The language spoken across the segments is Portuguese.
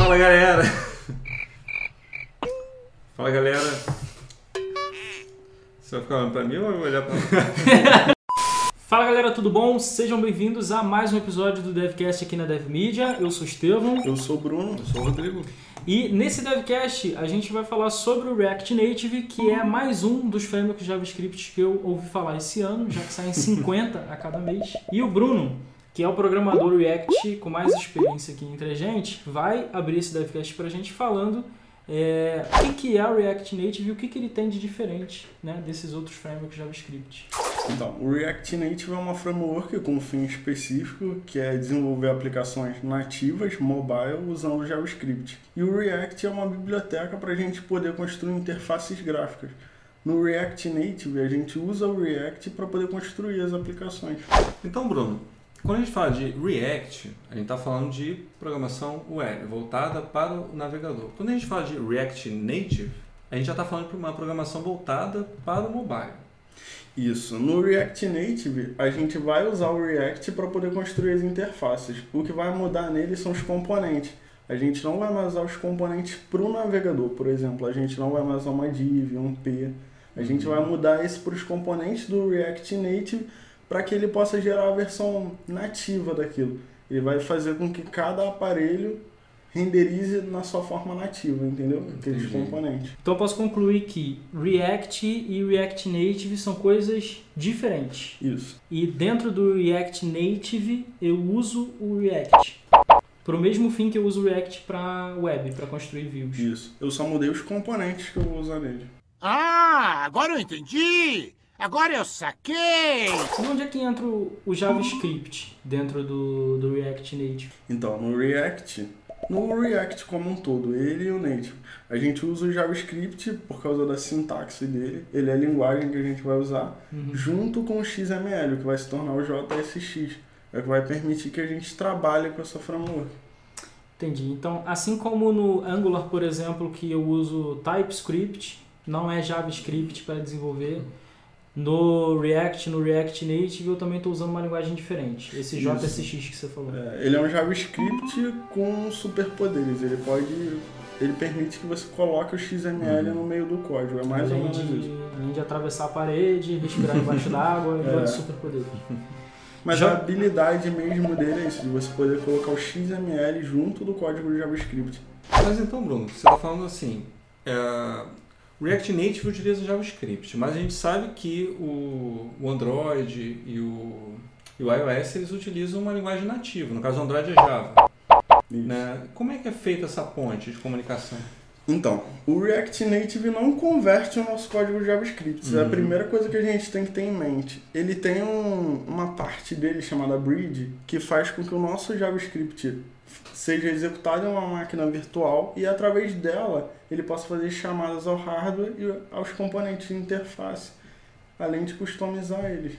Fala galera! Fala galera! Você vai ficar olhando pra mim ou eu vou olhar pra Fala galera, tudo bom? Sejam bem-vindos a mais um episódio do DevCast aqui na DevMedia. Eu sou o Estevão Eu sou o Bruno. Eu sou o Rodrigo. e nesse DevCast a gente vai falar sobre o React Native, que é mais um dos frameworks JavaScript que eu ouvi falar esse ano, já que saem 50 a cada mês. E o Bruno, que é o programador React com mais experiência aqui entre a gente, vai abrir esse DevCast pra gente falando é, o que, que é o React Native e o que, que ele tem de diferente né, desses outros frameworks JavaScript. Então, o React Native é uma framework com um fim específico, que é desenvolver aplicações nativas, mobile, usando JavaScript. E o React é uma biblioteca para a gente poder construir interfaces gráficas. No React Native, a gente usa o React para poder construir as aplicações. Então, Bruno, quando a gente fala de React, a gente está falando de programação web, voltada para o navegador. Quando a gente fala de React Native, a gente já está falando de uma programação voltada para o mobile. Isso. No React Native, a gente vai usar o React para poder construir as interfaces. O que vai mudar nele são os componentes. A gente não vai mais usar os componentes para o navegador, por exemplo. A gente não vai mais usar uma div, um p. A gente vai mudar isso para os componentes do React Native para que ele possa gerar a versão nativa daquilo. Ele vai fazer com que cada aparelho renderize na sua forma nativa, entendeu? Aqueles Entendi. componentes. Então eu posso concluir que React e React Native são coisas diferentes. Isso. E dentro do React Native eu uso o React. Para o mesmo fim que eu uso o React para web, para construir views. Isso. Eu só mudei os componentes que eu vou usar nele. Ah, agora eu entendi! Agora eu saquei! E onde é que entra o JavaScript dentro do, do React Native? Então, no React, no React como um todo, ele e o Native, a gente usa o JavaScript por causa da sintaxe dele, ele é a linguagem que a gente vai usar, junto com o XML, o que vai se tornar o JSX, é o que vai permitir que a gente trabalhe com essa framework. Entendi. Então, assim como no Angular, por exemplo, que eu uso TypeScript, não é JavaScript para desenvolver. No React, no React Native, eu também estou usando uma linguagem diferente. Esse Isso. JSX que você falou. É, ele é um JavaScript com superpoderes, ele pode... Ele permite que você coloque o XML no meio do código, é mais ou além, menos de, isso. além de atravessar a parede, respirar embaixo d'água, e É. superpoderes. Mas Já- a habilidade mesmo dele é isso, de você poder colocar o XML junto do código do JavaScript. Mas então, Bruno, você está falando assim, é, React Native utiliza JavaScript, mas a gente sabe que o, o Android e o, e o iOS eles utilizam uma linguagem nativa, no caso o Android é Java. Isso. Né? Como é que é feita essa ponte de comunicação? Então, o React Native não converte o nosso código JavaScript. Isso é a Uhum. primeira coisa que a gente tem que ter em mente. Ele tem um- uma parte dele chamada bridge que faz com que o nosso JavaScript seja executado em uma máquina virtual e através dela ele possa fazer chamadas ao hardware e aos componentes de interface, além de customizar eles.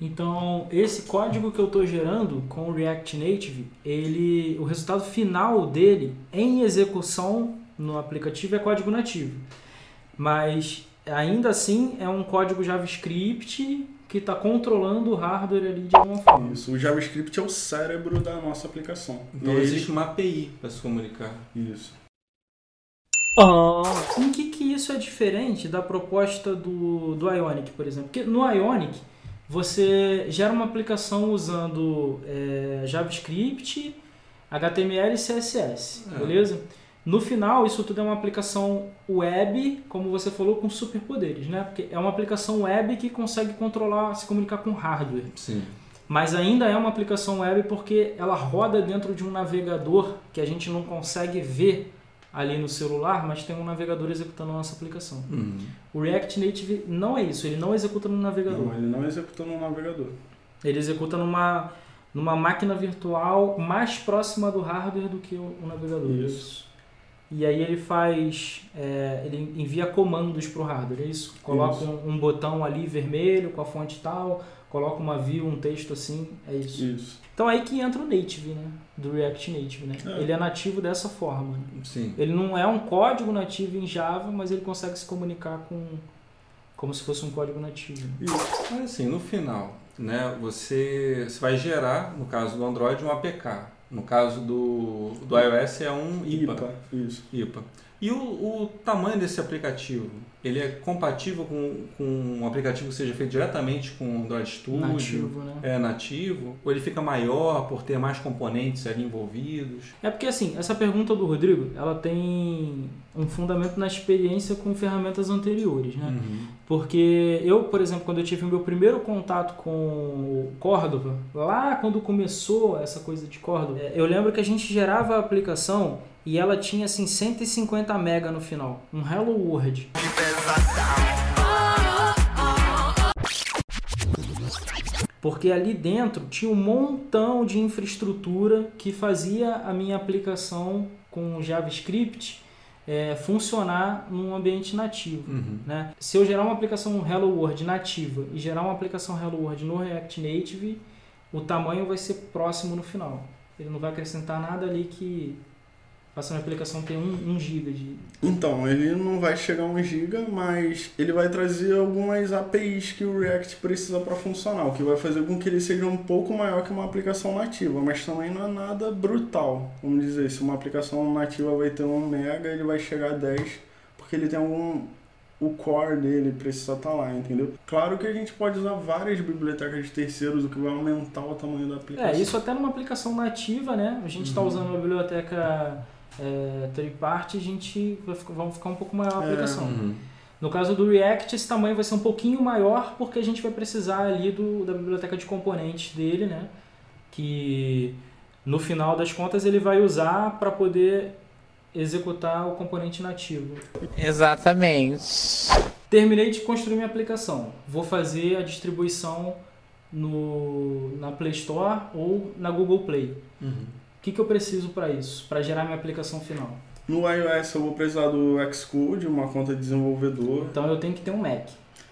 Então, esse código que eu estou gerando com o React Native, ele, o resultado final dele em execução no aplicativo é código nativo. Mas ainda assim é um código JavaScript que está controlando o hardware ali de alguma forma. Isso, o JavaScript é o cérebro da nossa aplicação. Então E ele- existe uma API para se comunicar. Isso. Em que, que isso é diferente da proposta do, do Ionic, por exemplo? Porque no Ionic você gera uma aplicação usando é, JavaScript, HTML e CSS, É. beleza? No final, isso tudo é uma aplicação web, como você falou, com superpoderes, né? Porque é uma aplicação web que consegue controlar, se comunicar com hardware. Sim. Mas ainda é uma aplicação web porque ela roda dentro de um navegador que a gente não consegue ver ali no celular, mas tem um navegador executando a nossa aplicação. Uhum. O React Native não é isso, ele não executa no navegador. Não, ele não executa no navegador. Ele executa numa, numa máquina virtual mais próxima do hardware do que o, o navegador. Isso. E aí ele faz, é, ele envia comandos para o hardware, é isso? Coloca Isso. Um, um botão ali vermelho com a fonte tal, coloca uma view, um texto assim, é isso. Isso. Então aí que entra o native, né? Do React Native, né? É. Ele é nativo dessa forma. né? Sim. Ele não é um código nativo em Java, mas ele consegue se comunicar com como se fosse um código nativo. Isso. Mas assim, no final, né, você, você vai gerar, no caso do Android, um APK. No caso do, do iOS é um IPA. IPA, isso. IPA. E o, o tamanho desse aplicativo? Ele é compatível com, com um aplicativo que seja feito diretamente com o Android Studio? Nativo, né? É nativo? Ou ele fica maior por ter mais componentes ali envolvidos? É porque assim, essa pergunta do Rodrigo, ela tem um fundamento na experiência com ferramentas anteriores, né? Uhum. Porque eu, por exemplo, quando eu tive o meu primeiro contato com o Cordova, lá quando começou essa coisa de Cordova, é, eu lembro que a gente gerava a aplicação e ela tinha assim 150 mega no final, um Hello World. Porque ali dentro tinha um montão de infraestrutura que fazia a minha aplicação com JavaScript é, funcionar num ambiente nativo. Uhum. Né? Se eu gerar uma aplicação Hello World nativa e gerar uma aplicação Hello World no React Native, o tamanho vai ser próximo no final. Ele não vai acrescentar nada ali que faça uma aplicação ter 1 um, um GB de. Então, ele não vai chegar a 1 GB, mas ele vai trazer algumas APIs que o React precisa para funcionar, o que vai fazer com que ele seja um pouco maior que uma aplicação nativa, mas também não é nada brutal. Vamos dizer, se uma aplicação nativa vai ter 1 MB, ele vai chegar a 10, porque ele tem algum o core dele precisa estar lá, entendeu? Claro que a gente pode usar várias bibliotecas de terceiros, o que vai aumentar o tamanho da aplicação. É, isso até numa aplicação nativa, né? A gente está Uhum. usando uma biblioteca é, third party, a gente vai ficar, vamos ficar um pouco maior a É. aplicação. Uhum. No caso do React, esse tamanho vai ser um pouquinho maior porque a gente vai precisar ali do, da biblioteca de componentes dele, né? Que no final das contas ele vai usar para poder executar o componente nativo. Exatamente. Terminei de construir minha aplicação. Vou fazer a distribuição no, na Play Store ou na Google Play. Uhum. O que, que eu preciso para isso? Para gerar minha aplicação final. No iOS eu vou precisar do Xcode, uma conta de desenvolvedor. Então eu tenho que ter um Mac.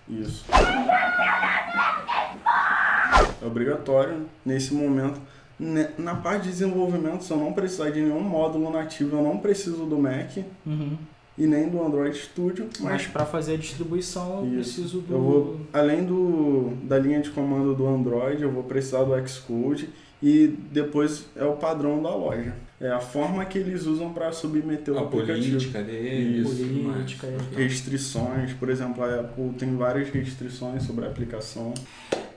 Isso. É obrigatório nesse momento. Ne- Na parte de desenvolvimento, se eu não precisar de nenhum módulo nativo, eu não preciso do Mac Uhum. e nem do Android Studio, Mas mas para fazer a distribuição eu Isso. preciso do. eu vou, além do, da linha de comando do Android, eu vou precisar do Xcode e depois é o padrão da loja. É a forma que eles usam para submeter o A aplicativo. política deles. Isso. Política, é. Restrições, por exemplo, a Apple tem várias restrições sobre a aplicação.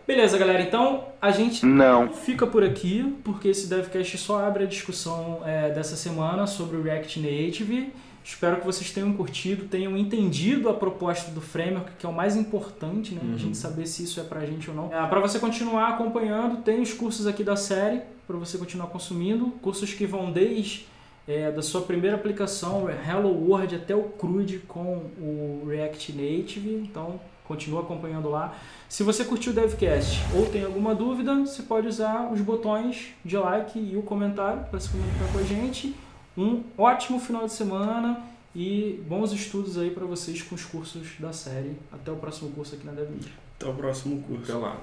Beleza, galera. Então a gente Não. fica por aqui, porque esse DevCast só abre a discussão é, dessa semana sobre o React Native. Espero que vocês tenham curtido, tenham entendido a proposta do framework, que é o mais importante, né? A Uhum. gente saber se isso é pra gente ou não. É, para você continuar acompanhando, tem os cursos aqui da série, para você continuar consumindo. Cursos que vão desde é, da sua primeira aplicação, Hello World, até o CRUD com o React Native. Então, continua acompanhando lá. Se você curtiu o DevCast ou tem alguma dúvida, você pode usar os botões de like e o comentário para se comunicar com a gente. Um ótimo final de semana e bons estudos aí para vocês com os cursos da série. Até o próximo curso aqui na DevMedia. Até o próximo curso. Até lá.